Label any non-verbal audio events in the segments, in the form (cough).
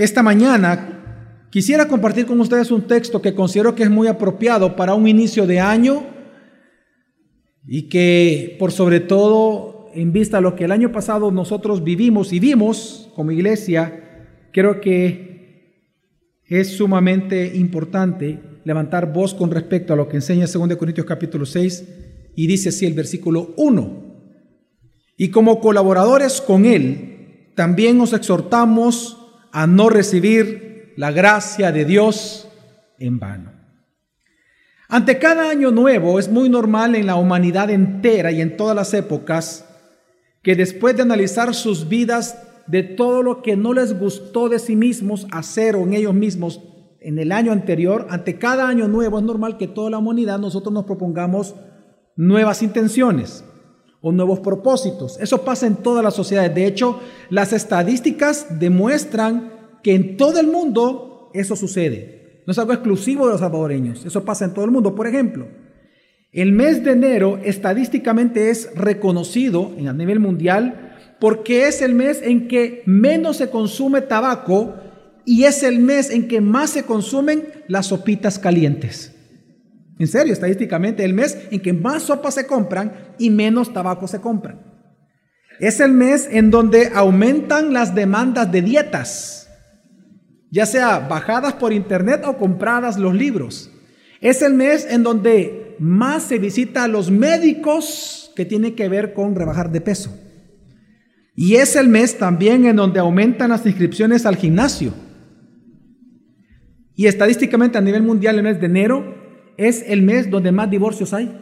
Esta mañana quisiera compartir con ustedes un texto que considero que es muy apropiado para un inicio de año y que por sobre todo en vista a lo que el año pasado nosotros vivimos y vimos como iglesia, creo que es sumamente importante levantar voz con respecto a lo que enseña 2 Corintios capítulo 6 y dice así el versículo 1. Y como colaboradores con Él, también os exhortamos a no recibir la gracia de Dios en vano. Ante cada año nuevo es muy normal en la humanidad entera y en todas las épocas que después de analizar sus vidas de todo lo que no les gustó de sí mismos hacer o en ellos mismos en el año anterior, ante cada año nuevo es normal que toda la humanidad nosotros nos propongamos nuevas intenciones o nuevos propósitos. Eso pasa en todas las sociedades. De hecho, las estadísticas demuestran que en todo el mundo eso sucede. No es algo exclusivo de los salvadoreños. Eso pasa en todo el mundo. Por ejemplo, el mes de enero estadísticamente es reconocido a nivel mundial porque es el mes en que menos se consume tabaco y es el mes en que más se consumen las sopitas calientes. En serio, estadísticamente, el mes en que más sopas se compran y menos tabaco se compran. Es el mes en donde aumentan las demandas de dietas, ya sea bajadas por internet o compradas los libros. Es el mes en donde más se visita a los médicos que tiene que ver con rebajar de peso. Y es el mes también en donde aumentan las inscripciones al gimnasio. Y estadísticamente a nivel mundial el mes de enero es el mes donde más divorcios hay.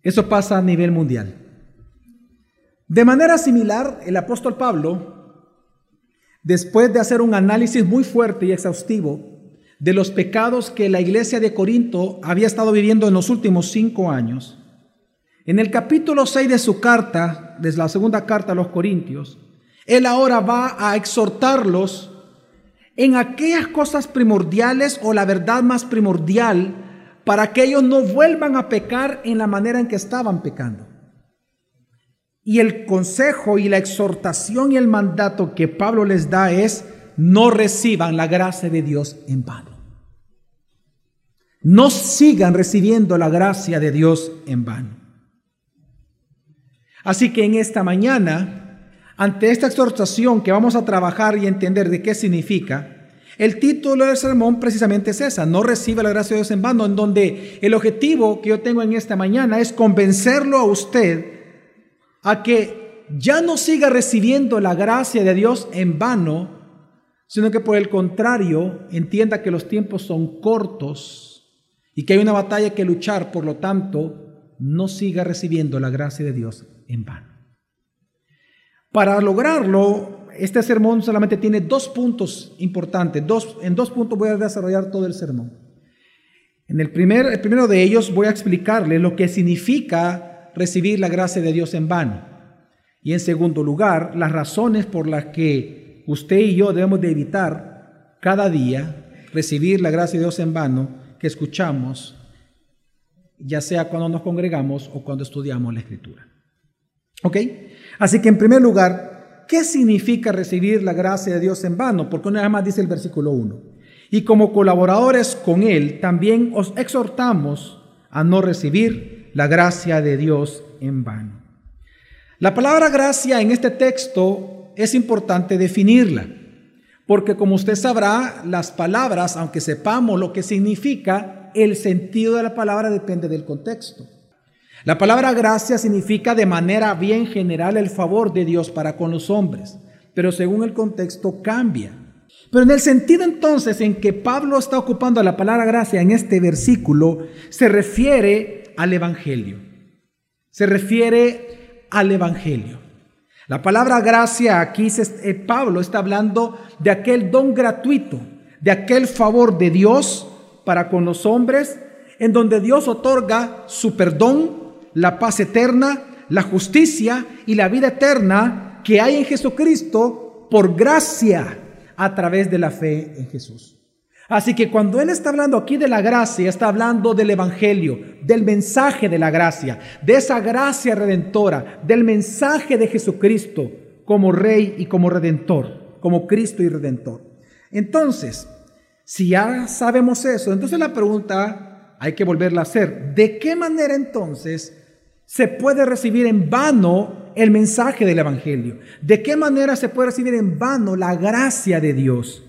Eso pasa a nivel mundial. De manera similar, el apóstol Pablo, después de hacer un análisis muy fuerte y exhaustivo de los pecados que la iglesia de Corinto había estado viviendo en los últimos cinco años, en el capítulo 6 de su carta, desde la segunda carta a los Corintios, él ahora va a exhortarlos en aquellas cosas primordiales o la verdad más primordial para que ellos no vuelvan a pecar en la manera en que estaban pecando. Y el consejo y la exhortación y el mandato que Pablo les da es no reciban la gracia de Dios en vano. No sigan recibiendo la gracia de Dios en vano. Así que en esta mañana ante esta exhortación que vamos a trabajar y entender de qué significa, el título del sermón precisamente es esa, no recibe la gracia de Dios en vano, en donde el objetivo que yo tengo en esta mañana es convencerlo a usted a que ya no siga recibiendo la gracia de Dios en vano, sino que por el contrario entienda que los tiempos son cortos y que hay una batalla que luchar, por lo tanto, no siga recibiendo la gracia de Dios en vano. Para lograrlo, este sermón solamente tiene dos puntos importantes. Dos, en dos puntos voy a desarrollar todo el sermón. En el, primer, el primero de ellos voy a explicarle lo que significa recibir la gracia de Dios en vano. Y en segundo lugar, las razones por las que usted y yo debemos de evitar cada día recibir la gracia de Dios en vano que escuchamos, ya sea cuando nos congregamos o cuando estudiamos la escritura. ¿Ok? Así que en primer lugar, ¿qué significa recibir la gracia de Dios en vano? Porque una vez más dice el versículo 1. Y como colaboradores con Él, también os exhortamos a no recibir la gracia de Dios en vano. La palabra gracia en este texto es importante definirla, porque como usted sabrá, las palabras, aunque sepamos lo que significa, el sentido de la palabra depende del contexto. La palabra gracia significa de manera bien general el favor de Dios para con los hombres, pero según el contexto cambia. Pero en el sentido entonces en que Pablo está ocupando la palabra gracia en este versículo, se refiere al Evangelio. Se refiere al Evangelio. La palabra gracia aquí, eh, Pablo está hablando de aquel don gratuito, de aquel favor de Dios para con los hombres, en donde Dios otorga su perdón, la paz eterna, la justicia y la vida eterna que hay en Jesucristo por gracia a través de la fe en Jesús. Así que cuando Él está hablando aquí de la gracia, está hablando del Evangelio, del mensaje de la gracia, de esa gracia redentora, del mensaje de Jesucristo como Rey y como Redentor. como Cristo y Redentor. Entonces, si ya sabemos eso, entonces la pregunta hay que volverla a hacer. ¿De qué manera entonces se puede recibir en vano el mensaje del Evangelio? ¿De qué manera se puede recibir en vano la gracia de Dios?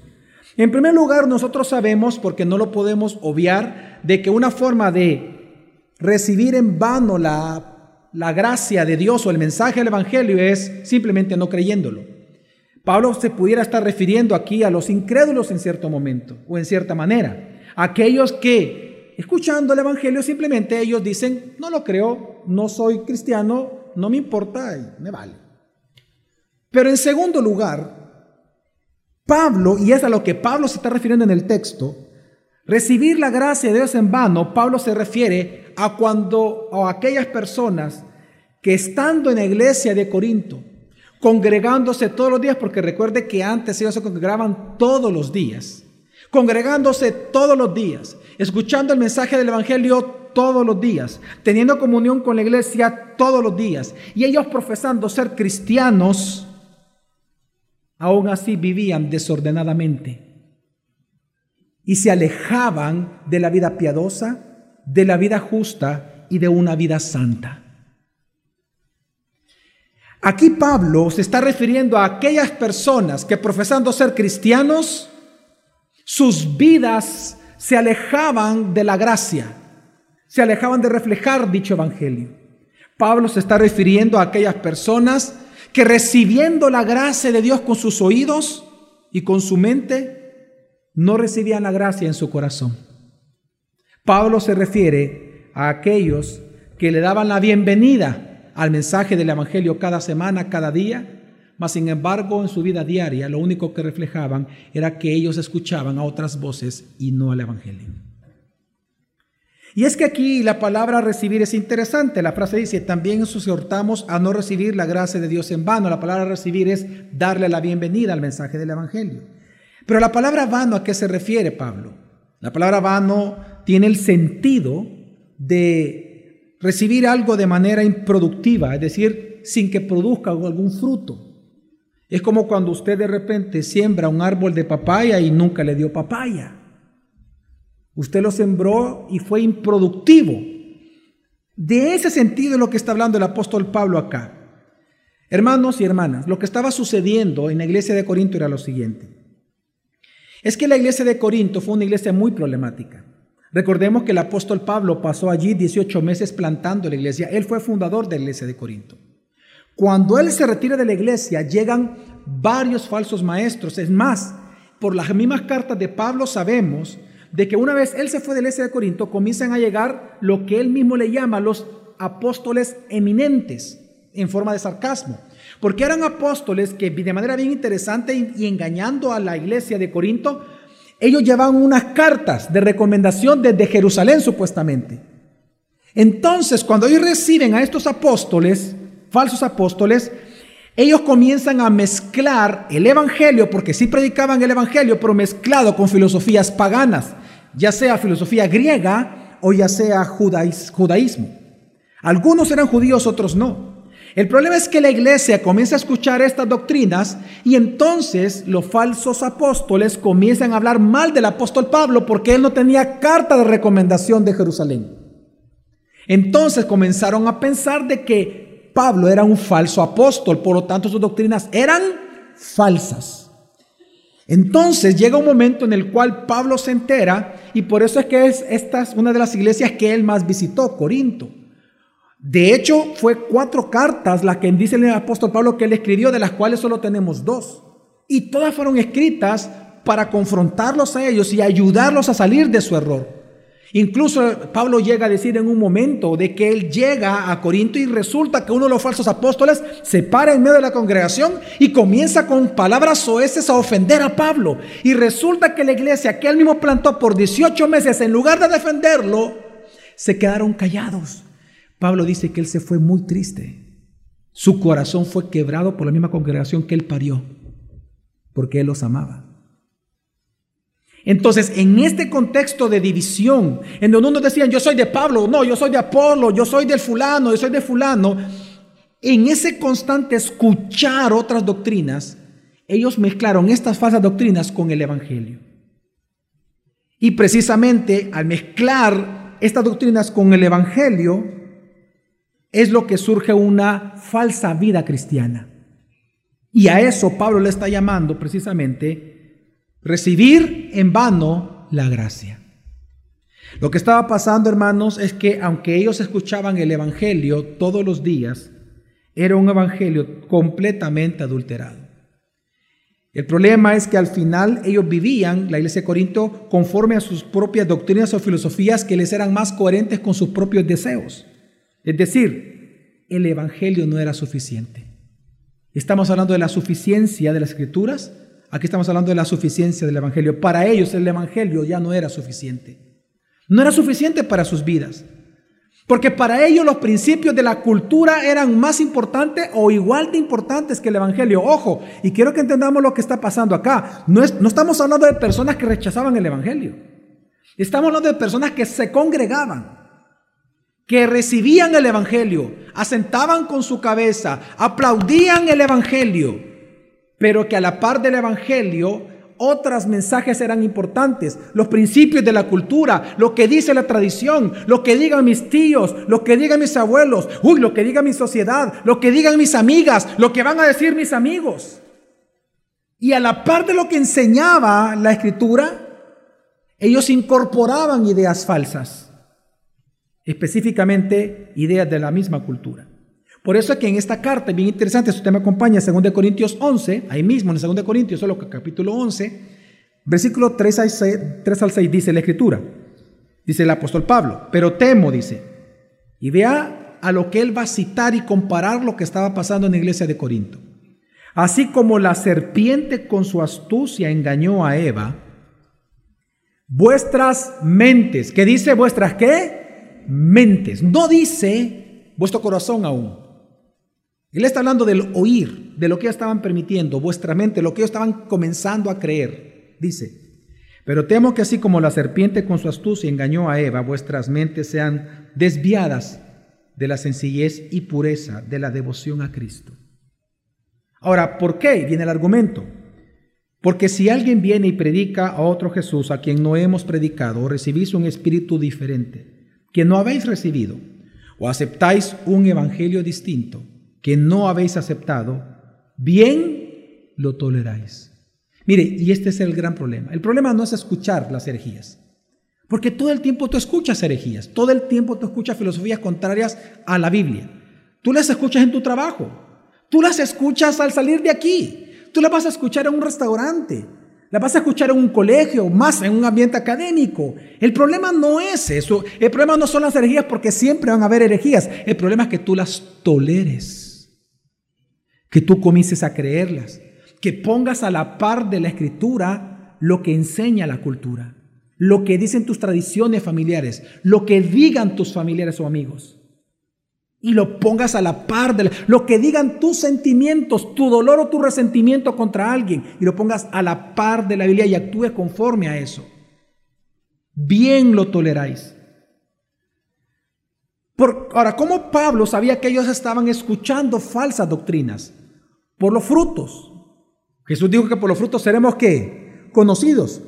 En primer lugar, nosotros sabemos, porque no lo podemos obviar, de que una forma de recibir en vano la, la gracia de Dios o el mensaje del Evangelio es simplemente no creyéndolo. Pablo se pudiera estar refiriendo aquí a los incrédulos en cierto momento o en cierta manera. Aquellos que, escuchando el Evangelio, simplemente ellos dicen, no lo creo, no soy cristiano, no me importa y me vale. Pero en segundo lugar, Pablo, y es a lo que Pablo se está refiriendo en el texto, recibir la gracia de Dios en vano, Pablo se refiere a cuando a aquellas personas que estando en la iglesia de Corinto, congregándose todos los días, porque recuerde que antes ellos se congregaban todos los días, congregándose todos los días, escuchando el mensaje del Evangelio todos los días, teniendo comunión con la iglesia todos los días, y ellos profesando ser cristianos, aún así vivían desordenadamente y se alejaban de la vida piadosa, de la vida justa y de una vida santa. Aquí Pablo se está refiriendo a aquellas personas que profesando ser cristianos, sus vidas se alejaban de la gracia, se alejaban de reflejar dicho evangelio. Pablo se está refiriendo a aquellas personas que recibiendo la gracia de Dios con sus oídos y con su mente, no recibían la gracia en su corazón. Pablo se refiere a aquellos que le daban la bienvenida al mensaje del Evangelio cada semana, cada día, mas sin embargo en su vida diaria lo único que reflejaban era que ellos escuchaban a otras voces y no al Evangelio. Y es que aquí la palabra recibir es interesante. La frase dice, también exhortamos a no recibir la gracia de Dios en vano. La palabra recibir es darle la bienvenida al mensaje del Evangelio. Pero la palabra vano, ¿a qué se refiere Pablo? La palabra vano tiene el sentido de recibir algo de manera improductiva, es decir, sin que produzca algún fruto. Es como cuando usted de repente siembra un árbol de papaya y nunca le dio papaya. Usted lo sembró y fue improductivo. De ese sentido es lo que está hablando el apóstol Pablo acá. Hermanos y hermanas, lo que estaba sucediendo en la iglesia de Corinto era lo siguiente. Es que la iglesia de Corinto fue una iglesia muy problemática. Recordemos que el apóstol Pablo pasó allí 18 meses plantando la iglesia. Él fue fundador de la iglesia de Corinto. Cuando él se retira de la iglesia, llegan varios falsos maestros. Es más, por las mismas cartas de Pablo sabemos de que una vez él se fue de la iglesia de Corinto, comienzan a llegar lo que él mismo le llama los apóstoles eminentes, en forma de sarcasmo. Porque eran apóstoles que de manera bien interesante y engañando a la iglesia de Corinto, ellos llevaban unas cartas de recomendación desde Jerusalén supuestamente. Entonces, cuando ellos reciben a estos apóstoles, falsos apóstoles, ellos comienzan a mezclar el Evangelio, porque sí predicaban el Evangelio, pero mezclado con filosofías paganas ya sea filosofía griega o ya sea judaísmo. Algunos eran judíos, otros no. El problema es que la iglesia comienza a escuchar estas doctrinas y entonces los falsos apóstoles comienzan a hablar mal del apóstol Pablo porque él no tenía carta de recomendación de Jerusalén. Entonces comenzaron a pensar de que Pablo era un falso apóstol, por lo tanto sus doctrinas eran falsas. Entonces llega un momento en el cual Pablo se entera y por eso es que es esta es una de las iglesias que él más visitó, Corinto. De hecho, fue cuatro cartas las que dice el apóstol Pablo que él escribió, de las cuales solo tenemos dos. Y todas fueron escritas para confrontarlos a ellos y ayudarlos a salir de su error. Incluso Pablo llega a decir en un momento de que él llega a Corinto y resulta que uno de los falsos apóstoles se para en medio de la congregación y comienza con palabras soeces a ofender a Pablo. Y resulta que la iglesia que él mismo plantó por 18 meses, en lugar de defenderlo, se quedaron callados. Pablo dice que él se fue muy triste. Su corazón fue quebrado por la misma congregación que él parió, porque él los amaba. Entonces, en este contexto de división, en donde unos decían, yo soy de Pablo, no, yo soy de Apolo, yo soy del fulano, yo soy de fulano, en ese constante escuchar otras doctrinas, ellos mezclaron estas falsas doctrinas con el Evangelio. Y precisamente al mezclar estas doctrinas con el Evangelio, es lo que surge una falsa vida cristiana. Y a eso Pablo le está llamando precisamente recibir en vano la gracia. Lo que estaba pasando, hermanos, es que aunque ellos escuchaban el Evangelio todos los días, era un Evangelio completamente adulterado. El problema es que al final ellos vivían, la iglesia de Corinto, conforme a sus propias doctrinas o filosofías que les eran más coherentes con sus propios deseos. Es decir, el Evangelio no era suficiente. Estamos hablando de la suficiencia de las escrituras, aquí estamos hablando de la suficiencia del Evangelio. Para ellos el Evangelio ya no era suficiente. No era suficiente para sus vidas. Porque para ellos los principios de la cultura eran más importantes o igual de importantes que el Evangelio. Ojo, y quiero que entendamos lo que está pasando acá. No, es, no estamos hablando de personas que rechazaban el Evangelio. Estamos hablando de personas que se congregaban, que recibían el Evangelio, asentaban con su cabeza, aplaudían el Evangelio, pero que a la par del Evangelio otros mensajes eran importantes, los principios de la cultura, lo que dice la tradición, lo que digan mis tíos, lo que digan mis abuelos, uy, lo que diga mi sociedad, lo que digan mis amigas, lo que van a decir mis amigos. Y a la par de lo que enseñaba la escritura, ellos incorporaban ideas falsas, específicamente ideas de la misma cultura. Por eso es que en esta carta, bien interesante, si usted me acompaña, 2 Corintios 11, ahí mismo en 2 Corintios, solo capítulo 11, versículo 3 al, 6, 3 al 6, dice la escritura, dice el apóstol Pablo, pero temo, dice, y vea a lo que él va a citar y comparar lo que estaba pasando en la iglesia de Corinto. Así como la serpiente con su astucia engañó a Eva, vuestras mentes, ¿qué dice vuestras qué? Mentes, no dice vuestro corazón aún. Él está hablando del oír, de lo que estaban permitiendo, vuestra mente, lo que ellos estaban comenzando a creer. Dice, pero temo que así como la serpiente con su astucia engañó a Eva, vuestras mentes sean desviadas de la sencillez y pureza de la devoción a Cristo. Ahora, ¿por qué viene el argumento? Porque si alguien viene y predica a otro Jesús a quien no hemos predicado, o recibís un espíritu diferente, que no habéis recibido, o aceptáis un evangelio distinto, que no habéis aceptado, bien lo toleráis. Mire, y este es el gran problema. El problema no es escuchar las herejías, porque todo el tiempo tú escuchas herejías, todo el tiempo tú escuchas filosofías contrarias a la Biblia. Tú las escuchas en tu trabajo, tú las escuchas al salir de aquí, tú las vas a escuchar en un restaurante, la vas a escuchar en un colegio, más en un ambiente académico. El problema no es eso. El problema no son las herejías porque siempre van a haber herejías. El problema es que tú las toleres que tú comiences a creerlas, que pongas a la par de la escritura lo que enseña la cultura, lo que dicen tus tradiciones familiares, lo que digan tus familiares o amigos. Y lo pongas a la par de lo que digan tus sentimientos, tu dolor o tu resentimiento contra alguien, y lo pongas a la par de la Biblia y actúes conforme a eso. Bien lo toleráis. Por, ahora, ¿cómo Pablo sabía que ellos estaban escuchando falsas doctrinas? Por los frutos. Jesús dijo que por los frutos seremos qué? Conocidos.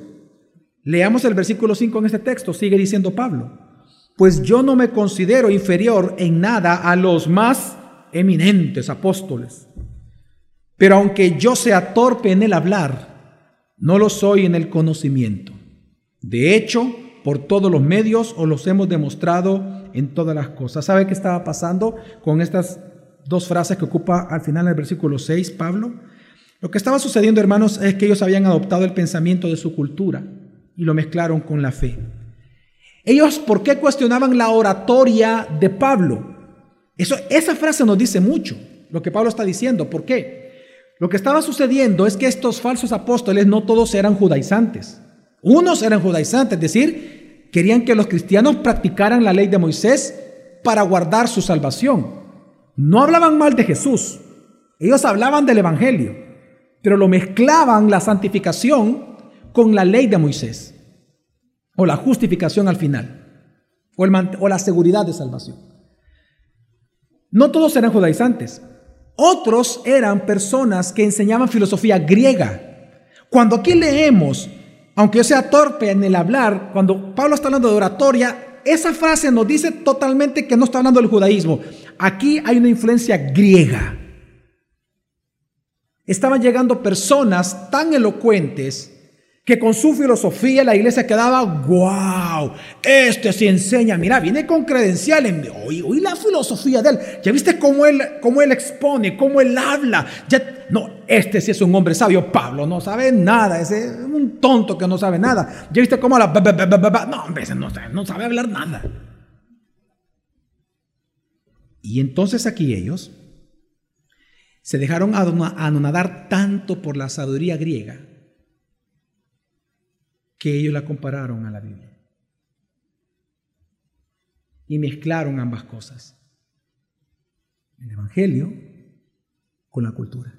Leamos el versículo 5 en este texto, sigue diciendo Pablo. Pues yo no me considero inferior en nada a los más eminentes apóstoles. Pero aunque yo sea torpe en el hablar, no lo soy en el conocimiento. De hecho, por todos los medios os los hemos demostrado en todas las cosas. ¿Sabe qué estaba pasando con estas dos frases que ocupa al final del versículo 6 Pablo. Lo que estaba sucediendo, hermanos, es que ellos habían adoptado el pensamiento de su cultura y lo mezclaron con la fe. Ellos, ¿por qué cuestionaban la oratoria de Pablo? Eso, esa frase nos dice mucho, lo que Pablo está diciendo. ¿Por qué? Lo que estaba sucediendo es que estos falsos apóstoles no todos eran judaizantes. Unos eran judaizantes, es decir, querían que los cristianos practicaran la ley de Moisés para guardar su salvación. No hablaban mal de Jesús, ellos hablaban del Evangelio, pero lo mezclaban la santificación con la ley de Moisés, o la justificación al final, o, la seguridad de salvación. No todos eran judaizantes, Otros eran personas que enseñaban filosofía griega. Cuando aquí leemos, aunque yo sea torpe en el hablar, cuando Pablo está hablando de oratoria, esa frase nos dice totalmente que no está hablando del judaísmo. Aquí hay una influencia griega. Estaban llegando personas tan elocuentes que con su filosofía la iglesia quedaba, wow, este se enseña, mira, viene con credenciales, oí, oí la filosofía de él, ya viste cómo él, cómo él expone, cómo él habla, ya, no, este sí es un hombre sabio, Pablo no sabe nada, ese es un tonto que no sabe nada, ya viste cómo la, no, hombre, no, no sabe hablar nada. Y entonces aquí ellos se dejaron anonadar tanto por la sabiduría griega, que ellos la compararon a la Biblia. Y mezclaron ambas cosas. El Evangelio con la cultura.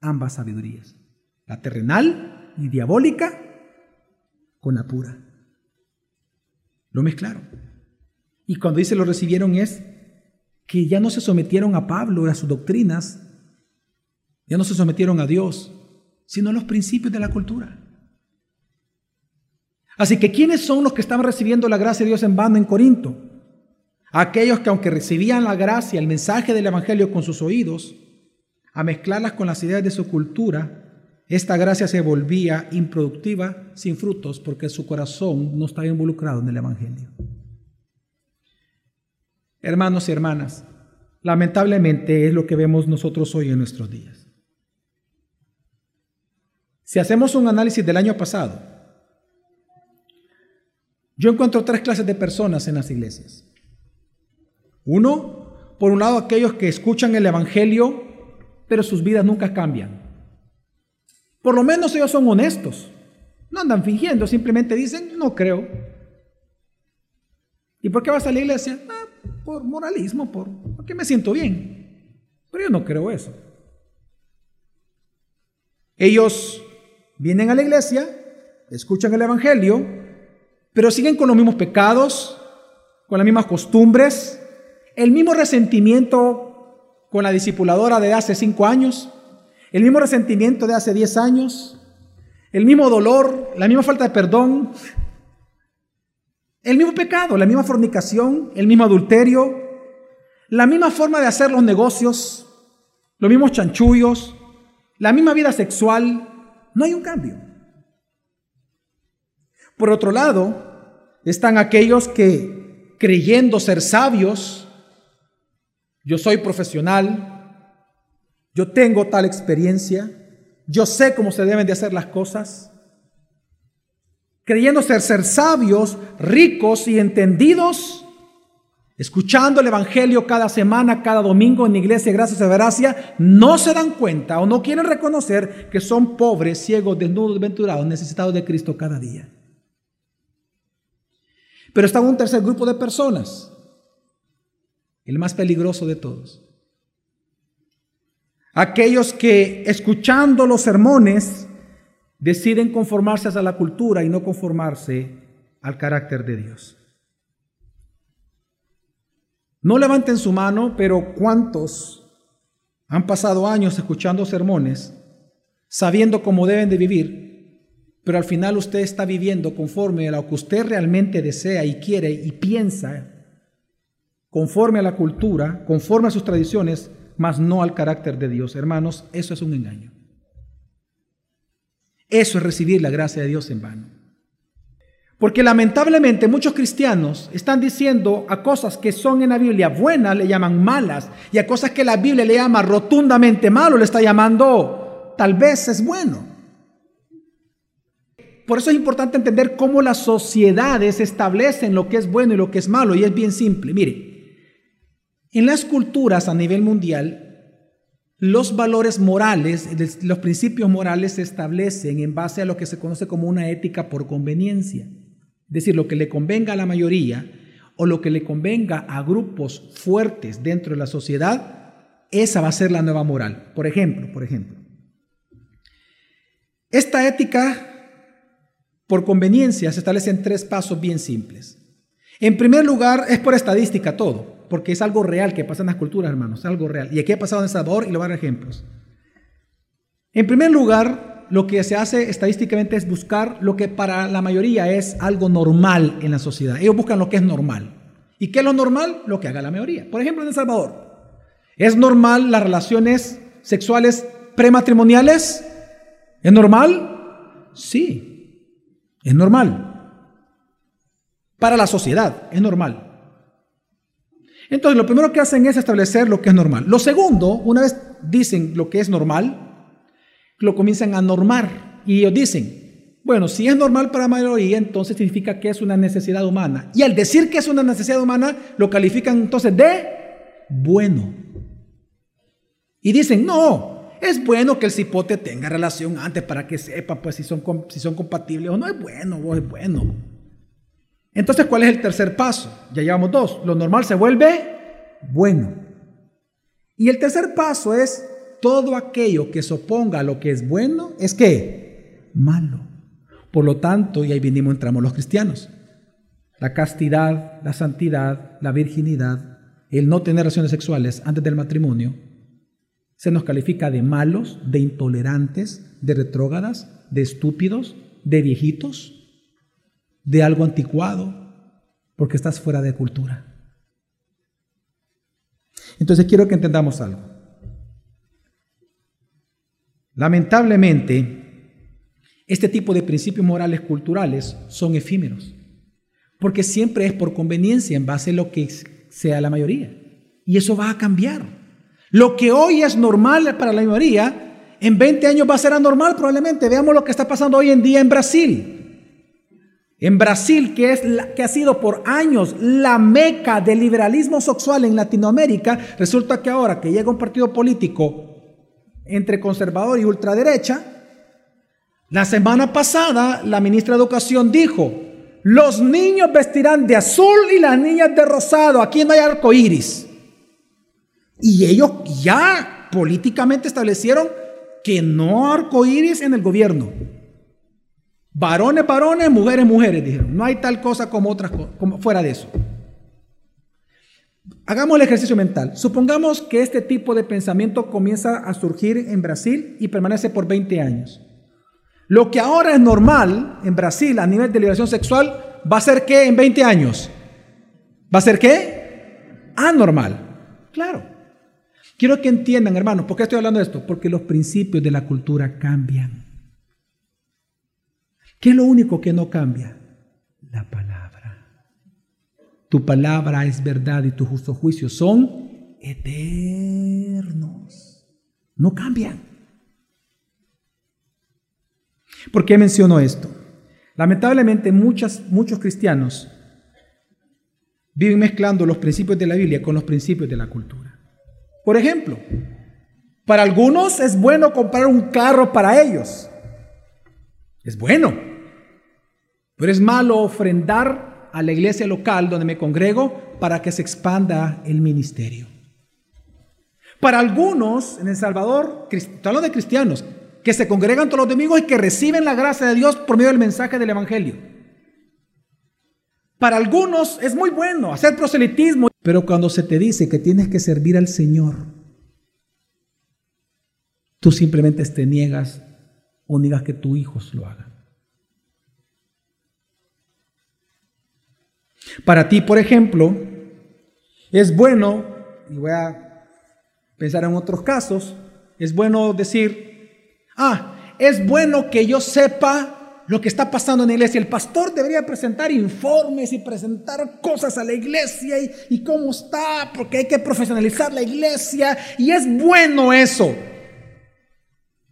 Ambas sabidurías. La terrenal y diabólica con la pura. Lo mezclaron. Y cuando dice lo recibieron es que ya no se sometieron a Pablo y a sus doctrinas, ya no se sometieron a Dios, sino a los principios de la cultura. Así que, ¿quiénes son los que estaban recibiendo la gracia de Dios en vano en Corinto? Aquellos que aunque recibían la gracia, el mensaje del Evangelio con sus oídos, a mezclarlas con las ideas de su cultura, esta gracia se volvía improductiva, sin frutos, porque su corazón no estaba involucrado en el Evangelio. Hermanos y hermanas, lamentablemente es lo que vemos nosotros hoy en nuestros días. Si hacemos un análisis del año pasado, yo encuentro tres clases de personas en las iglesias. Uno, por un lado, aquellos que escuchan el Evangelio, pero sus vidas nunca cambian. Por lo menos ellos son honestos. No andan fingiendo, simplemente dicen, no creo. ¿Y por qué vas a la iglesia? Por moralismo, por, porque me siento bien. Pero yo no creo eso. Ellos vienen a la iglesia, escuchan el Evangelio, pero siguen con los mismos pecados, con las mismas costumbres, el mismo resentimiento con la discipuladora de hace cinco años, el mismo resentimiento de hace diez años, el mismo dolor, la misma falta de perdón, el mismo pecado, la misma fornicación, el mismo adulterio, la misma forma de hacer los negocios, los mismos chanchullos, la misma vida sexual, no hay un cambio. Por otro lado, están aquellos que creyendo ser sabios, yo soy profesional, yo tengo tal experiencia, yo sé cómo se deben de hacer las cosas, creyendo ser, sabios, ricos y entendidos, escuchando el Evangelio cada semana, cada domingo en iglesia, gracias a gracia, no se dan cuenta o no quieren reconocer que son pobres, ciegos, desnudos, venturados, necesitados de Cristo cada día. Pero está un tercer grupo de personas, el más peligroso de todos. Aquellos que escuchando los sermones deciden conformarse a la cultura y no conformarse al carácter de Dios. No levanten su mano, pero ¿cuántos han pasado años escuchando sermones, sabiendo cómo deben de vivir, pero al final usted está viviendo conforme a lo que usted realmente desea y quiere y piensa, conforme a la cultura, conforme a sus tradiciones, mas no al carácter de Dios. Hermanos, eso es un engaño. Eso es recibir la gracia de Dios en vano. Porque lamentablemente muchos cristianos están diciendo a cosas que son en la Biblia buenas, le llaman malas, y a cosas que la Biblia le llama rotundamente malo, le está llamando tal vez es bueno. Por eso es importante entender cómo las sociedades establecen lo que es bueno y lo que es malo. Y es bien simple. Mire, en las culturas a nivel mundial, los valores morales, los principios morales se establecen en base a lo que se conoce como una ética por conveniencia. Es decir, lo que le convenga a la mayoría o lo que le convenga a grupos fuertes dentro de la sociedad, esa va a ser la nueva moral. Por ejemplo, por ejemplo, esta ética por conveniencia se establecen tres pasos bien simples. En primer lugar, es por estadística todo. Porque es algo real que pasa en las culturas, hermanos, algo real. Y aquí ha pasado en El Salvador y le voy a dar ejemplos. En primer lugar, lo que se hace estadísticamente es buscar lo que para la mayoría es algo normal en la sociedad. Ellos buscan lo que es normal. ¿Y qué es lo normal? Lo que haga la mayoría. Por ejemplo, en El Salvador, ¿es normal las relaciones sexuales prematrimoniales? ¿Es normal? Sí, es normal. Para la sociedad, es normal. Entonces, lo primero que hacen es establecer lo que es normal. Lo segundo, una vez dicen lo que es normal, lo comienzan a normar. Y ellos dicen, bueno, si es normal para la mayoría, entonces significa que es una necesidad humana. Y al decir que es una necesidad humana, lo califican entonces de bueno. Y dicen, no, es bueno que el cipote tenga relación antes para que sepa pues si son, si son compatibles o no es bueno, es bueno. Entonces, ¿cuál es el tercer paso? Ya llevamos dos. Lo normal se vuelve bueno. Y el tercer paso es todo aquello que se oponga a lo que es bueno, es que malo. Por lo tanto, y ahí venimos, entramos los cristianos. La castidad, la santidad, la virginidad, el no tener relaciones sexuales antes del matrimonio, se nos califica de malos, de intolerantes, de retrógadas, de estúpidos, de viejitos de algo anticuado, porque estás fuera de cultura. Entonces quiero que entendamos algo. Lamentablemente, este tipo de principios morales culturales son efímeros, porque siempre es por conveniencia en base a lo que sea la mayoría. Y eso va a cambiar. Lo que hoy es normal para la mayoría, en 20 años va a ser anormal probablemente. Veamos lo que está pasando hoy en día en Brasil. En Brasil, que, es que ha sido por años la meca del liberalismo sexual en Latinoamérica, resulta que ahora que llega un partido político entre conservador y ultraderecha, la semana pasada la ministra de Educación dijo, los niños vestirán de azul y las niñas de rosado, aquí no hay arco iris. Y ellos ya políticamente establecieron que no arco iris en el gobierno. Varones, varones, mujeres, mujeres, dijeron. No hay tal cosa como otras como fuera de eso. Hagamos el ejercicio mental. Supongamos que este tipo de pensamiento comienza a surgir en Brasil y permanece por 20 años. Lo que ahora es normal en Brasil a nivel de liberación sexual va a ser qué en 20 años? ¿Va a ser qué? Anormal. Claro. Quiero que entiendan, hermanos, ¿por qué estoy hablando de esto? Porque los principios de la cultura cambian. ¿Qué es lo único que no cambia? La palabra. Tu palabra es verdad y tu justo juicio son eternos. No cambian. ¿Por qué menciono esto? Lamentablemente muchos cristianos viven mezclando los principios de la Biblia con los principios de la cultura. Por ejemplo, para algunos es bueno comprar un carro para ellos. Es bueno. Pero es malo ofrendar a la iglesia local donde me congrego para que se expanda el ministerio. Para algunos en El Salvador, hablo de cristianos, que se congregan todos los domingos y que reciben la gracia de Dios por medio del mensaje del Evangelio. Para algunos es muy bueno hacer proselitismo, pero cuando se te dice que tienes que servir al Señor, tú simplemente te niegas o niegas que tus hijos lo hagan. Para ti, por ejemplo, es bueno, y voy a pensar en otros casos, es bueno decir, ah, es bueno que yo sepa lo que está pasando en la iglesia. El pastor debería presentar informes y presentar cosas a la iglesia y, y cómo está, porque hay que profesionalizar la iglesia. Y es bueno eso.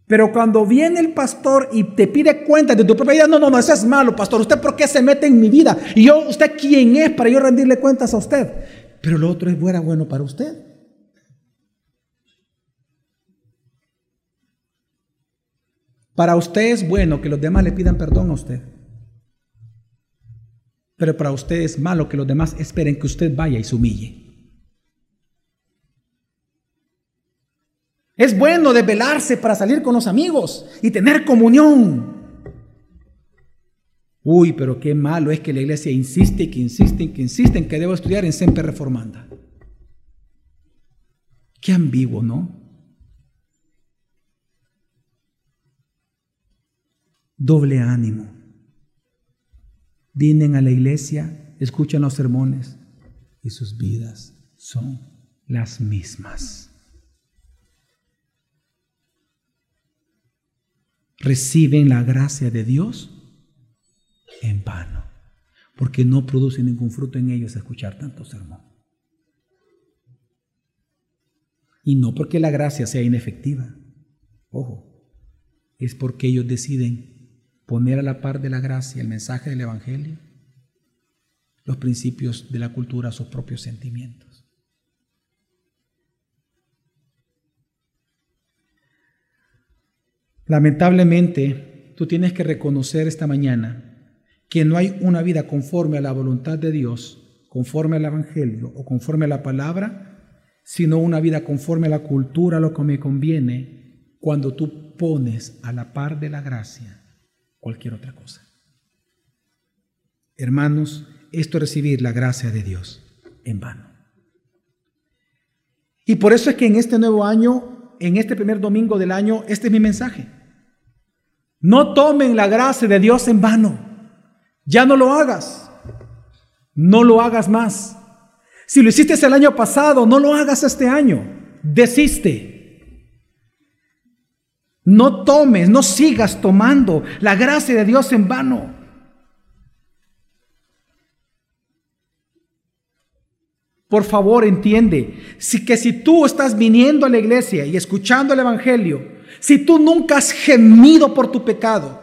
Pero cuando viene el pastor y te pide cuenta de tu propia vida, no, no, no, eso es malo, pastor. ¿Usted por qué se mete en mi vida? Y yo, ¿usted quién es para yo rendirle cuentas a usted? Pero lo otro es bueno, bueno para usted. Para usted es bueno que los demás le pidan perdón a usted. Pero para usted es malo que los demás esperen que usted vaya y se humille. Es bueno desvelarse para salir con los amigos y tener comunión. Uy, pero qué malo es que la iglesia insiste, que insiste, que insiste en que debo estudiar en Semper Reformanda. Qué ambiguo, ¿no? Doble ánimo. Vienen a la iglesia, escuchan los sermones y sus vidas son las mismas. Reciben la gracia de Dios en vano, porque no produce ningún fruto en ellos escuchar tanto sermón. Y no porque la gracia sea inefectiva, ojo, es porque ellos deciden poner a la par de la gracia el mensaje del Evangelio, los principios de la cultura, sus propios sentimientos. Lamentablemente, tú tienes que reconocer esta mañana que no hay una vida conforme a la voluntad de Dios, conforme al Evangelio o conforme a la palabra, sino una vida conforme a la cultura, lo que me conviene, cuando tú pones a la par de la gracia cualquier otra cosa. Hermanos, esto es recibir la gracia de Dios en vano. Y por eso es que en este nuevo año, en este primer domingo del año, este es mi mensaje. No tomen la gracia de Dios en vano. Ya no lo hagas. No lo hagas más. Si lo hiciste el año pasado, no lo hagas este año. Desiste. No tomes, no sigas tomando la gracia de Dios en vano. Por favor, entiende si que si tú estás viniendo a la iglesia y escuchando el evangelio, si tú nunca has gemido por tu pecado,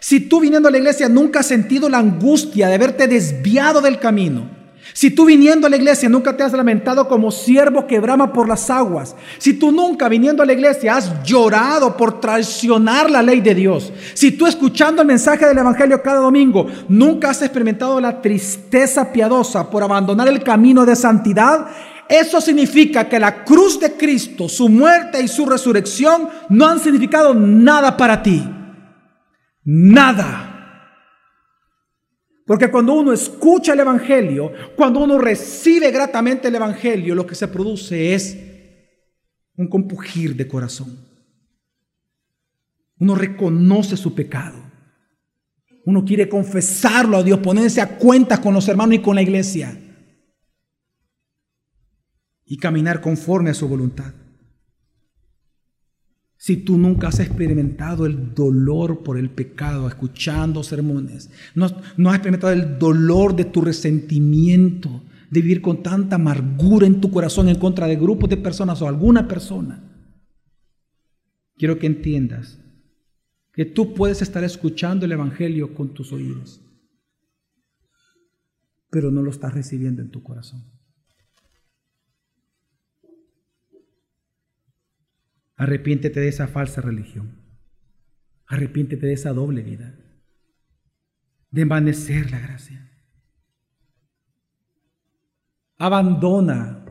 si tú viniendo a la iglesia nunca has sentido la angustia de haberte desviado del camino, si tú viniendo a la iglesia nunca te has lamentado como siervo que brama por las aguas, si tú nunca viniendo a la iglesia has llorado por traicionar la ley de Dios, si tú escuchando el mensaje del Evangelio cada domingo nunca has experimentado la tristeza piadosa por abandonar el camino de santidad, eso significa que la cruz de Cristo, su muerte y su resurrección no han significado nada para ti. Nada. Porque cuando uno escucha el Evangelio, cuando uno recibe gratamente el Evangelio, lo que se produce es un compugir de corazón. Uno reconoce su pecado. Uno quiere confesarlo a Dios, ponerse a cuentas con los hermanos y con la iglesia. Y caminar conforme a su voluntad. Si tú nunca has experimentado el dolor por el pecado escuchando sermones, no, has experimentado el dolor de tu resentimiento, de vivir con tanta amargura en tu corazón en contra de grupos de personas o alguna persona, quiero que entiendas que tú puedes estar escuchando el Evangelio con tus oídos, pero no lo estás recibiendo en tu corazón. Arrepiéntete de esa falsa religión. Arrepiéntete de esa doble vida. De envanecer la gracia. Abandona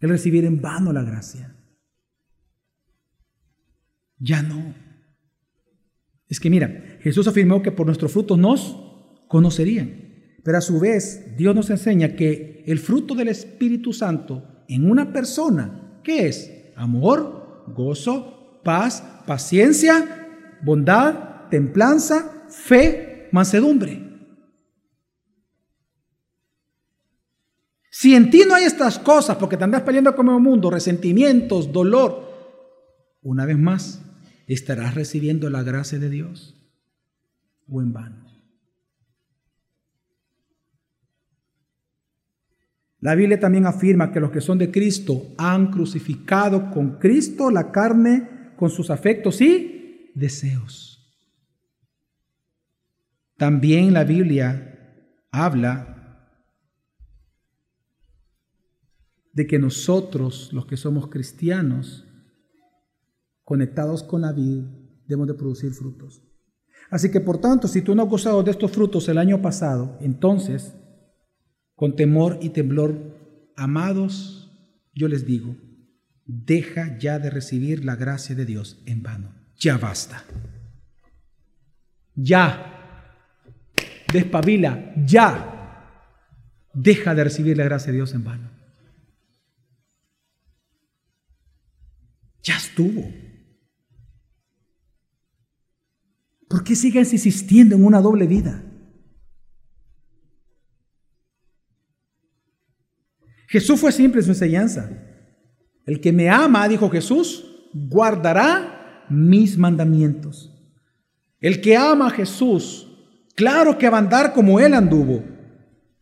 el recibir en vano la gracia. Ya no. Es que mira, Jesús afirmó que por nuestros frutos nos conocerían. Pero a su vez, Dios nos enseña que el fruto del Espíritu Santo en una persona, ¿qué es? Amor, gozo, paz, paciencia, bondad, templanza, fe, mansedumbre. Si en ti no hay estas cosas, porque te andas peleando como el mundo, resentimientos, dolor, una vez más estarás recibiendo la gracia de Dios o en vano. La Biblia también afirma que los que son de Cristo han crucificado con Cristo la carne con sus afectos y deseos. También la Biblia habla de que nosotros, los que somos cristianos, conectados con la vida, debemos de producir frutos. Así que por tanto, si tú no has gozado de estos frutos el año pasado, entonces con temor y temblor, amados, yo les digo, deja ya de recibir la gracia de Dios en vano. Ya basta. Ya. Despabila. Ya. Deja de recibir la gracia de Dios en vano. Ya estuvo. ¿Por qué sigues insistiendo en una doble vida? Jesús fue simple en su enseñanza. El que me ama, dijo Jesús, guardará mis mandamientos. El que ama a Jesús, claro que va a andar como Él anduvo.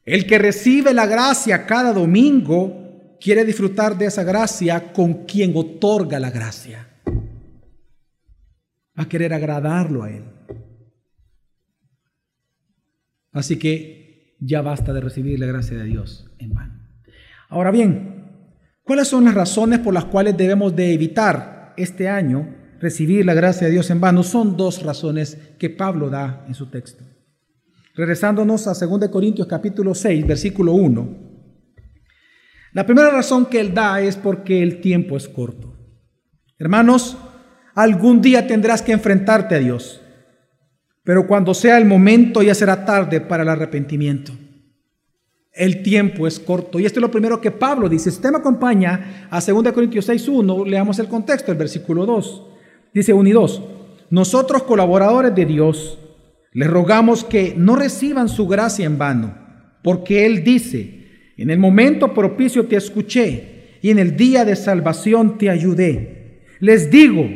El que recibe la gracia cada domingo, quiere disfrutar de esa gracia con quien otorga la gracia. Va a querer agradarlo a Él. Así que ya basta de recibir la gracia de Dios en vano. Ahora bien, ¿cuáles son las razones por las cuales debemos de evitar este año recibir la gracia de Dios en vano? Son dos razones que Pablo da en su texto. Regresándonos a 2 Corintios capítulo 6, versículo 1. La primera razón que él da es porque el tiempo es corto. Hermanos, algún día tendrás que enfrentarte a Dios, pero cuando sea el momento ya será tarde para el arrepentimiento. El tiempo es corto. Y esto es lo primero que Pablo dice. Si usted me acompaña a 2 Corintios 6.1, leamos el contexto, el versículo 2. Dice 1 y 2. Nosotros colaboradores de Dios, les rogamos que no reciban su gracia en vano, porque Él dice, en el momento propicio te escuché y en el día de salvación te ayudé. Les digo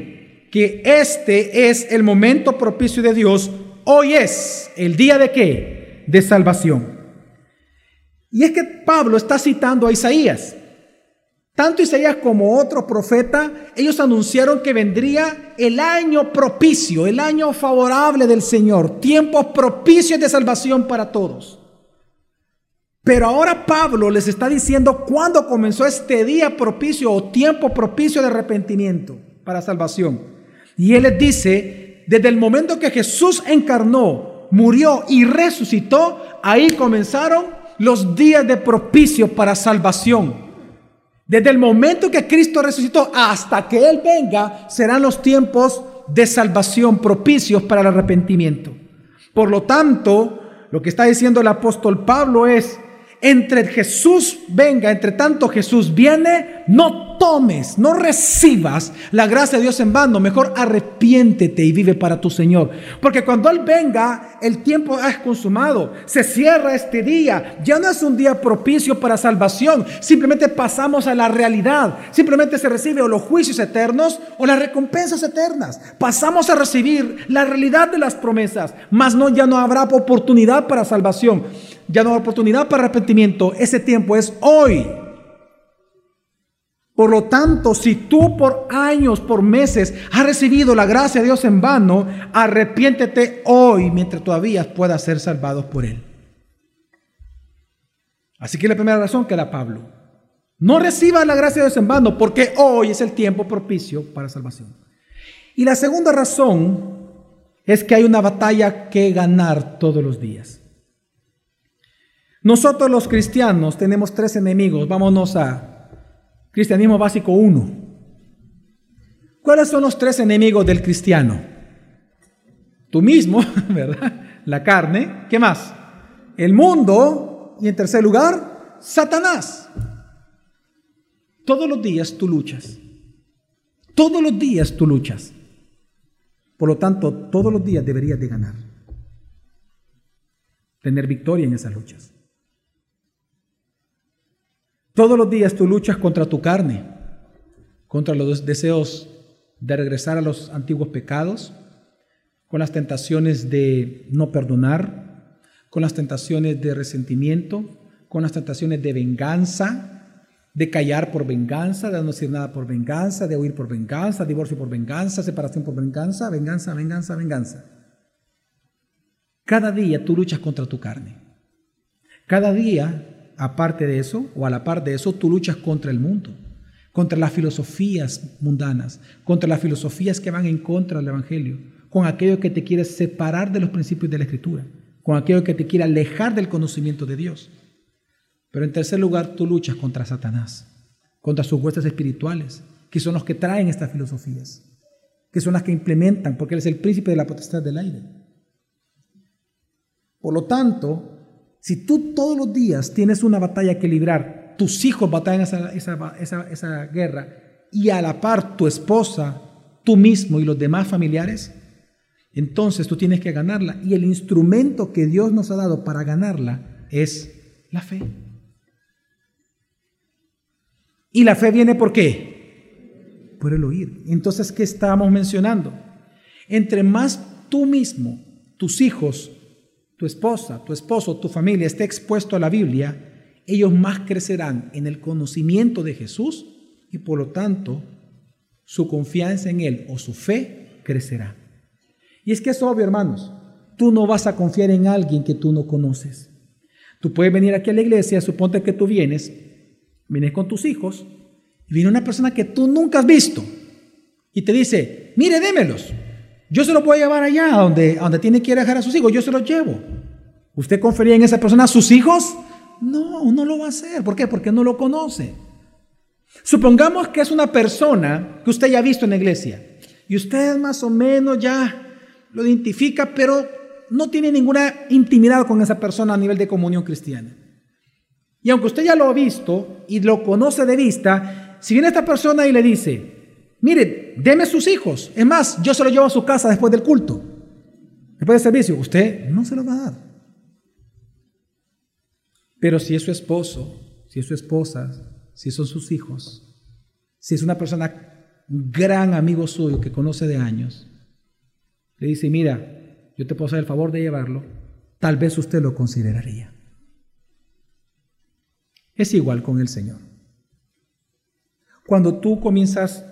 que este es el momento propicio de Dios. Hoy es el día de qué? De salvación. Y es que Pablo está citando a Isaías. Tanto Isaías como otro profeta, ellos anunciaron que vendría el año propicio, el año favorable del Señor, tiempos propicios de salvación para todos. Pero ahora Pablo les está diciendo cuándo comenzó este día propicio o tiempo propicio de arrepentimiento para salvación. Y él les dice, desde el momento que Jesús encarnó, murió y resucitó, ahí comenzaron los días de propicio para salvación. Desde el momento que Cristo resucitó hasta que Él venga, serán los tiempos de salvación propicios para el arrepentimiento. Por lo tanto, lo que está diciendo el apóstol Pablo es, entre Jesús venga, entre tanto Jesús viene, no tomes, no recibas la gracia de Dios en vano, mejor arrepiéntete y vive para tu Señor. Porque cuando Él venga, el tiempo es consumado, se cierra este día, ya no es un día propicio para salvación, simplemente pasamos a la realidad, simplemente se recibe o los juicios eternos o las recompensas eternas. Pasamos a recibir la realidad de las promesas, mas no ya no habrá oportunidad para salvación ya no hay oportunidad para arrepentimiento. Ese tiempo es hoy. Por lo tanto, si tú por años, por meses has recibido la gracia de Dios en vano, arrepiéntete hoy mientras todavía puedas ser salvados por Él. Así que la primera razón que da Pablo. No reciba la gracia de Dios en vano porque hoy es el tiempo propicio para salvación. Y la segunda razón es que hay una batalla que ganar todos los días. Nosotros los cristianos tenemos tres enemigos. Vámonos a Cristianismo básico 1. ¿Cuáles son los tres enemigos del cristiano? Tú mismo, (laughs) ¿verdad? La carne. ¿Qué más? El mundo. Y en tercer lugar, Satanás. Todos los días tú luchas. Todos los días tú luchas. Por lo tanto, todos los días deberías de ganar. Tener victoria en esas luchas. Todos los días tú luchas contra tu carne, contra los deseos de regresar a los antiguos pecados, con las tentaciones de no perdonar, con las tentaciones de resentimiento, con las tentaciones de venganza, de callar por venganza, de no decir nada por venganza, de huir por venganza, divorcio por venganza, separación por venganza, venganza, venganza, venganza. Cada día tú luchas contra tu carne. Cada día aparte de eso, o a la par de eso, tú luchas contra el mundo, contra las filosofías mundanas, contra las filosofías que van en contra del Evangelio, con aquello que te quiere separar de los principios de la Escritura, con aquello que te quiere alejar del conocimiento de Dios. Pero en tercer lugar, tú luchas contra Satanás, contra sus huestes espirituales, que son los que traen estas filosofías, que son las que implementan, porque Él es el príncipe de la potestad del aire. Por lo tanto, si tú todos los días tienes una batalla que librar, tus hijos batallan esa, esa, esa, guerra, y a la par tu esposa, tú mismo y los demás familiares, entonces tú tienes que ganarla. Y el instrumento que Dios nos ha dado para ganarla es la fe. ¿Y la fe viene por qué? Por el oír. Entonces, ¿qué estábamos mencionando? Entre más tú mismo, tus hijos, tu esposa, tu esposo, tu familia esté expuesto a la Biblia, ellos más crecerán en el conocimiento de Jesús y por lo tanto su confianza en Él o su fe crecerá. Y es que es obvio, hermanos, tú no vas a confiar en alguien que tú no conoces. Tú puedes venir aquí a la iglesia, suponte que tú vienes, vienes con tus hijos, y viene una persona que tú nunca has visto y te dice, mire, démelos. Yo se voy a llevar allá donde, donde tiene que ir a dejar a sus hijos, yo se los llevo. ¿Usted confiaría en esa persona a sus hijos? No, no lo va a hacer. ¿Por qué? Porque no lo conoce. Supongamos que es una persona que usted ya ha visto en la iglesia y usted más o menos ya lo identifica, pero no tiene ninguna intimidad con esa persona a nivel de comunión cristiana. Y aunque usted ya lo ha visto y lo conoce de vista, si viene esta persona y le dice, mire, deme sus hijos, es más, yo se los llevo a su casa después del culto, después del servicio, usted no se lo va a dar. Pero si es su esposo, si es su esposa, si son sus hijos, si es una persona, gran amigo suyo que conoce de años, le dice, mira, yo te puedo hacer el favor de llevarlo, tal vez usted lo consideraría. Es igual con el Señor. Cuando tú comienzas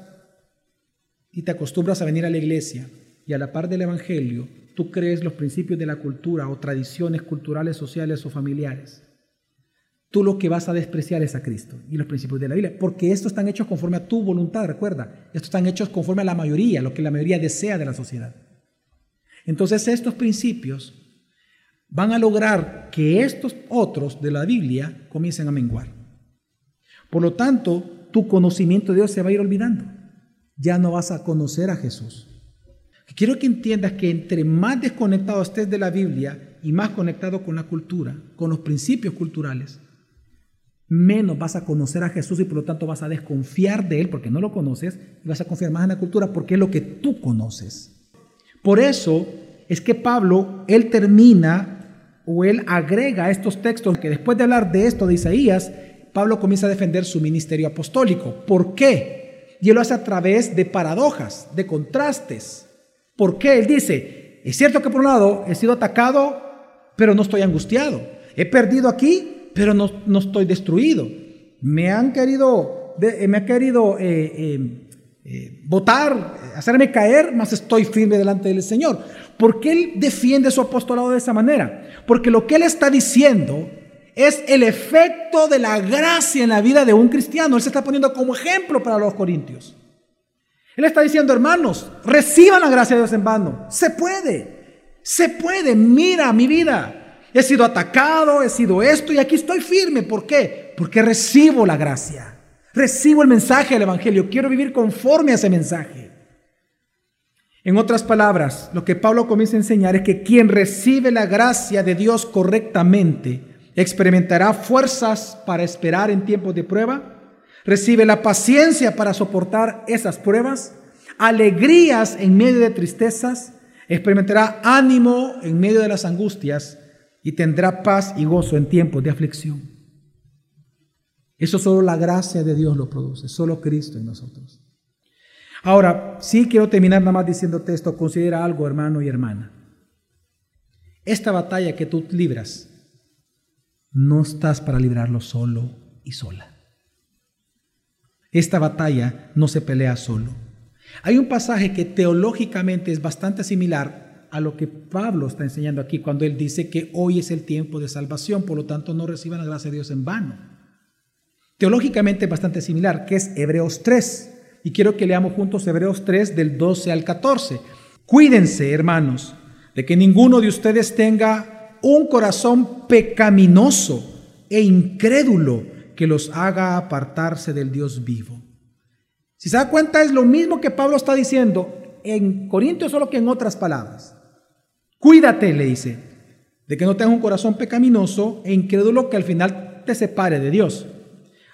y te acostumbras a venir a la iglesia y a la par del Evangelio, tú crees los principios de la cultura o tradiciones culturales, sociales o familiares tú lo que vas a despreciar es a Cristo y los principios de la Biblia, porque estos están hechos conforme a tu voluntad, recuerda, estos están hechos conforme a la mayoría, lo que la mayoría desea de la sociedad. Entonces estos principios van a lograr que estos otros de la Biblia comiencen a menguar. Por lo tanto, tu conocimiento de Dios se va a ir olvidando. Ya no vas a conocer a Jesús. Quiero que entiendas que entre más desconectado estés de la Biblia y más conectado con la cultura, con los principios culturales, menos vas a conocer a Jesús y por lo tanto vas a desconfiar de Él porque no lo conoces y vas a confiar más en la cultura porque es lo que tú conoces. Por eso es que Pablo, él termina o él agrega estos textos que después de hablar de esto de Isaías, Pablo comienza a defender su ministerio apostólico. ¿Por qué? Y él lo hace a través de paradojas, de contrastes. ¿Por qué? Él dice, es cierto que por un lado he sido atacado, pero no estoy angustiado. He perdido aquí, pero no, estoy destruido. Me han querido, eh, me ha querido eh, eh, votar, hacerme caer, mas estoy firme delante del Señor. ¿Por qué Él defiende su apostolado de esa manera? Porque lo que Él está diciendo es el efecto de la gracia en la vida de un cristiano. Él se está poniendo como ejemplo para los corintios. Él está diciendo, hermanos, reciban la gracia de Dios en vano. Se puede, se puede. Mira mi vida. He sido atacado, he sido esto y aquí estoy firme. ¿Por qué? Porque recibo la gracia. Recibo el mensaje del Evangelio. Quiero vivir conforme a ese mensaje. En otras palabras, lo que Pablo comienza a enseñar es que quien recibe la gracia de Dios correctamente experimentará fuerzas para esperar en tiempos de prueba, recibe la paciencia para soportar esas pruebas, alegrías en medio de tristezas, experimentará ánimo en medio de las angustias y tendrá paz y gozo en tiempos de aflicción. Eso solo la gracia de Dios lo produce, solo Cristo en nosotros. Ahora, sí quiero terminar nada más diciéndote esto, considera algo, hermano y hermana. Esta batalla que tú libras, no estás para librarlo solo y sola. Esta batalla no se pelea solo. Hay un pasaje que teológicamente es bastante similar a lo que Pablo está enseñando aquí cuando él dice que hoy es el tiempo de salvación, por lo tanto no reciban la gracia de Dios en vano. Teológicamente es bastante similar, que es Hebreos 3. Y quiero que leamos juntos Hebreos 3 del 12 al 14. Cuídense, hermanos, de que ninguno de ustedes tenga un corazón pecaminoso e incrédulo que los haga apartarse del Dios vivo. Si se da cuenta, es lo mismo que Pablo está diciendo en Corintios, solo que en otras palabras. Cuídate, le dice, de que no tengas un corazón pecaminoso e incrédulo que al final te separe de Dios.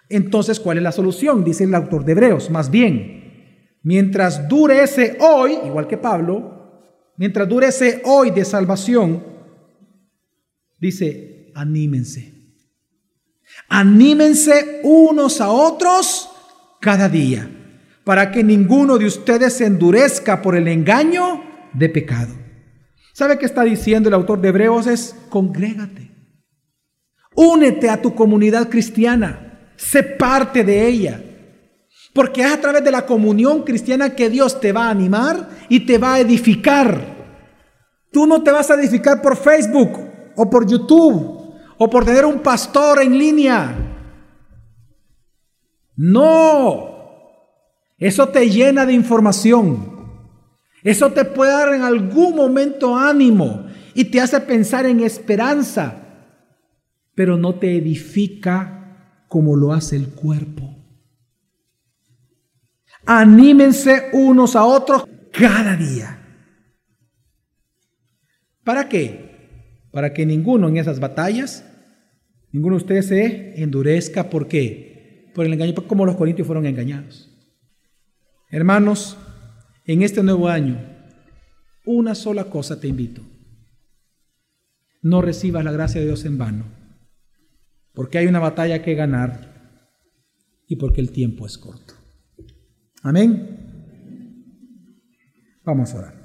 Entonces, ¿cuál es la solución? Dice el autor de Hebreos. Más bien, mientras dure ese hoy, igual que Pablo, mientras dure ese hoy de salvación, dice, anímense. Anímense unos a otros cada día, para que ninguno de ustedes se endurezca por el engaño de pecado. ¿Sabe qué está diciendo el autor de Hebreos? Es congrégate. Únete a tu comunidad cristiana. Sé parte de ella. Porque es a través de la comunión cristiana que Dios te va a animar y te va a edificar. Tú no te vas a edificar por Facebook o por YouTube o por tener un pastor en línea. No. Eso te llena de información. Eso te puede dar en algún momento ánimo y te hace pensar en esperanza, pero no te edifica como lo hace el cuerpo. Anímense unos a otros cada día. ¿Para qué? Para que ninguno en esas batallas, ninguno de ustedes se endurezca. ¿Por qué? Por el engaño, como los corintios fueron engañados. Hermanos, en este nuevo año, una sola cosa te invito. No recibas la gracia de Dios en vano, porque hay una batalla que ganar y porque el tiempo es corto. Amén. Vamos a orar.